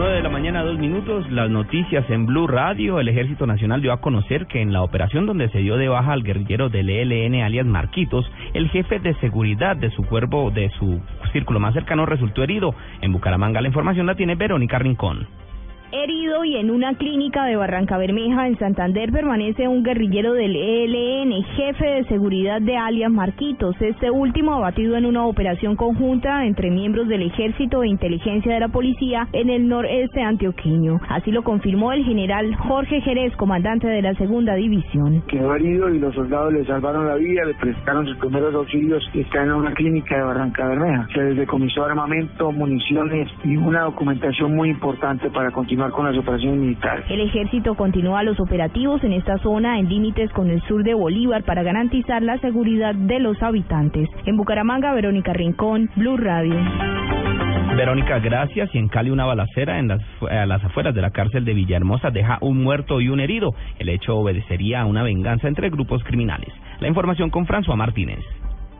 9 de la mañana, dos minutos, las noticias en Blue Radio. El Ejército Nacional dio a conocer que en la operación donde se dio de baja al guerrillero del ELN alias Marquitos, el jefe de seguridad de su cuerpo, de su círculo más cercano, resultó herido. En Bucaramanga la información la tiene Verónica Rincón. Herido y en una clínica de Barranca Bermeja, en Santander, permanece un guerrillero del ELN, jefe de seguridad de alias Marquitos. Este último abatido en una operación conjunta entre miembros del Ejército e Inteligencia de la Policía en el noreste antioqueño. Así lo confirmó el general Jorge Jerez, comandante de la segunda división. Quedó herido y los soldados le salvaron la vida, le prestaron sus primeros auxilios y está en una clínica de Barranca Bermeja. Se les decomisó armamento, municiones y una documentación muy importante para continuar con las operaciones militares. El ejército continúa los operativos en esta zona en límites con el sur de Bolívar para garantizar la seguridad de los habitantes. En Bucaramanga, Verónica Rincón, Blue Radio. Verónica, gracias. Y en Cali una balacera en las, a las afueras de la cárcel de Villahermosa deja un muerto y un herido. El hecho obedecería a una venganza entre grupos criminales. La información con François Martínez.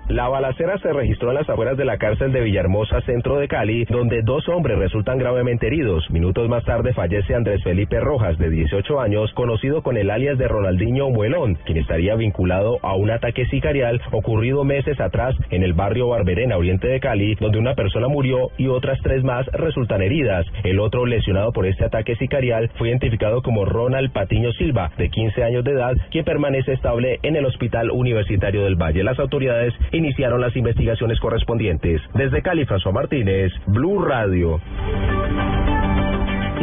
La balacera se registró en las afueras de la cárcel de Villahermosa, centro de Cali, donde dos hombres resultan gravemente heridos. Minutos más tarde fallece Andrés Felipe Rojas, de 18 años, conocido con el alias de Ronaldinho Muelón, quien estaría vinculado a un ataque sicarial ocurrido meses atrás en el barrio Barberena, oriente de Cali, donde una persona murió y otras tres más resultan heridas. El otro lesionado por este ataque sicarial fue identificado como Ronald Patiño Silva, de 15 años de edad, quien permanece estable en el Hospital Universitario del Valle. Las autoridades iniciaron las investigaciones correspondientes. Desde Cali, François Martínez, Blue Radio.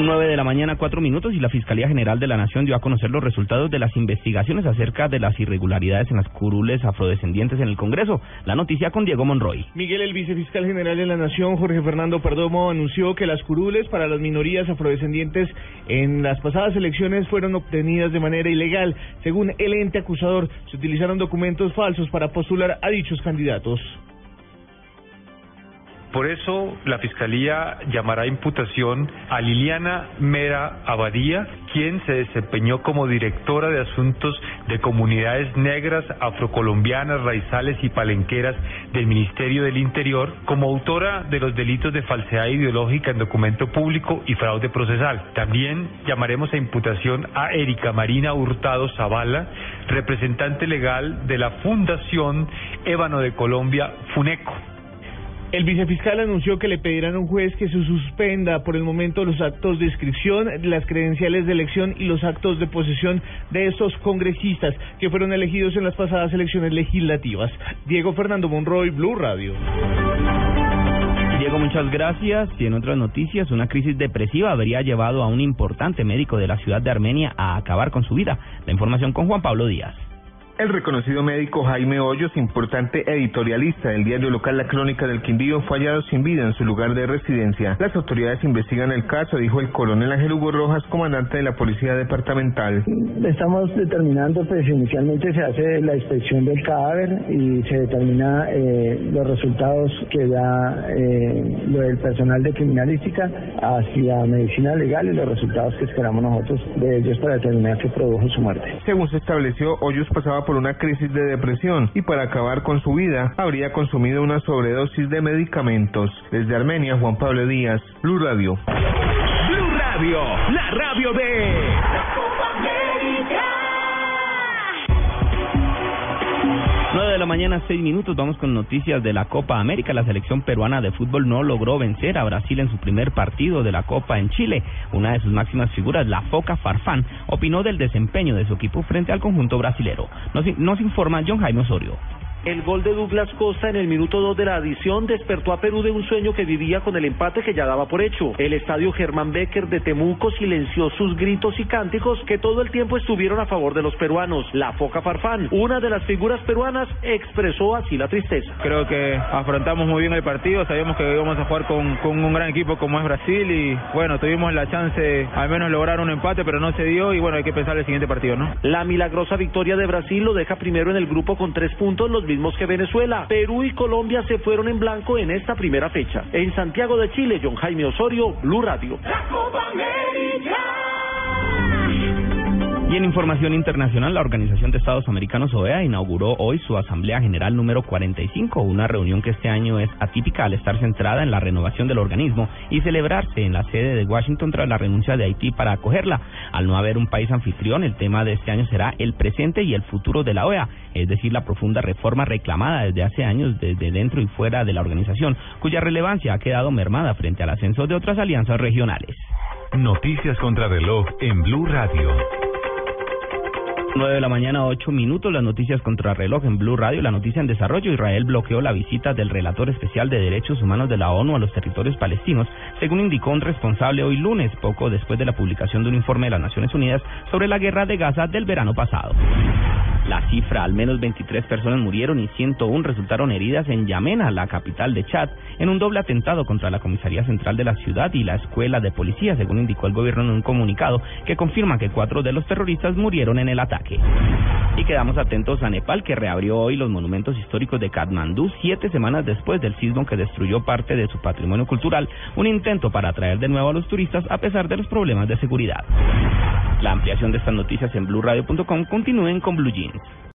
9 de la mañana, cuatro minutos, y la Fiscalía General de la Nación dio a conocer los resultados de las investigaciones acerca de las irregularidades en las curules afrodescendientes en el Congreso. La noticia con Diego Monroy. Miguel, el vicefiscal general de la Nación, Jorge Fernando Perdomo, anunció que las curules para las minorías afrodescendientes en las pasadas elecciones fueron obtenidas de manera ilegal. Según el ente acusador, se utilizaron documentos falsos para postular a dichos candidatos. Por eso la Fiscalía llamará a imputación a Liliana Mera Abadía, quien se desempeñó como directora de asuntos de comunidades negras, afrocolombianas, raizales y palenqueras del Ministerio del Interior, como autora de los delitos de falsedad ideológica en documento público y fraude procesal. También llamaremos a imputación a Erika Marina Hurtado Zavala, representante legal de la Fundación Ébano de Colombia, FUNECO. El vicefiscal anunció que le pedirán a un juez que se suspenda por el momento los actos de inscripción, las credenciales de elección y los actos de posesión de estos congresistas que fueron elegidos en las pasadas elecciones legislativas. Diego Fernando Monroy, Blue Radio. Diego, muchas gracias. Y en otras noticias, una crisis depresiva habría llevado a un importante médico de la ciudad de Armenia a acabar con su vida. La información con Juan Pablo Díaz. El reconocido médico Jaime Hoyos, importante editorialista del diario local La Crónica del Quindío, fue hallado sin vida en su lugar de residencia. Las autoridades investigan el caso, dijo el coronel Ángel Hugo Rojas, comandante de la Policía Departamental. Estamos determinando, pues inicialmente se hace la inspección del cadáver y se determina eh, los resultados que da eh, el personal de criminalística hacia medicina legal y los resultados que esperamos nosotros de ellos para determinar qué produjo su muerte. Según se estableció, Hoyos pasaba por una crisis de depresión y para acabar con su vida habría consumido una sobredosis de medicamentos. Desde Armenia, Juan Pablo Díaz, Blue Radio. Blue Radio, la radio de... de la mañana, seis minutos. Vamos con noticias de la Copa América. La selección peruana de fútbol no logró vencer a Brasil en su primer partido de la Copa en Chile. Una de sus máximas figuras, la Foca Farfán, opinó del desempeño de su equipo frente al conjunto brasilero. Nos, informa John Jaime Osorio. El gol de Douglas Costa en el minuto 2 de la adición despertó a Perú de un sueño que vivía con el empate que ya daba por hecho. El estadio Germán Becker de Temuco silenció sus gritos y cánticos que todo el tiempo estuvieron a favor de los peruanos. La Foca Farfán, una de las figuras peruanas, expresó así la tristeza. Creo que afrontamos muy bien el partido, sabíamos que íbamos a jugar con, con un gran equipo como es Brasil y bueno, tuvimos la chance al menos lograr un empate, pero no se dio y bueno, hay que pensar el siguiente partido, ¿no? La milagrosa victoria de Brasil lo deja primero en el grupo con tres puntos, los mismos que Venezuela. Perú y Colombia se fueron en blanco en esta primera fecha. En Santiago de Chile, John Jaime Osorio, Blue Radio. En información internacional, la Organización de Estados Americanos OEA inauguró hoy su Asamblea General número 45, una reunión que este año es atípica al estar centrada en la renovación del organismo y celebrarse en la sede de Washington tras la renuncia de Haití para acogerla. Al no haber un país anfitrión, el tema de este año será el presente y el futuro de la OEA, es decir, la profunda reforma reclamada desde hace años desde dentro y fuera de la organización, cuya relevancia ha quedado mermada frente al ascenso de otras alianzas regionales. Noticias contra reloj en Blue Radio. 9 de la mañana, 8 minutos, las noticias contra reloj en Blue Radio. La noticia en desarrollo, Israel bloqueó la visita del relator especial de derechos humanos de la ONU a los territorios palestinos, según indicó un responsable hoy lunes, poco después de la publicación de un informe de las Naciones Unidas sobre la guerra de Gaza del verano pasado. La cifra, al menos 23 personas murieron y 101 resultaron heridas en Yamena, la capital de Chad, en un doble atentado contra la comisaría central de la ciudad y la escuela de policía, según indicó el gobierno en un comunicado que confirma que cuatro de los terroristas murieron en el ataque. Y quedamos atentos a Nepal, que reabrió hoy los monumentos históricos de Katmandú siete semanas después del sismo que destruyó parte de su patrimonio cultural, un intento para atraer de nuevo a los turistas a pesar de los problemas de seguridad. La ampliación de estas noticias en blueradio.com continúen con Blue Jeans.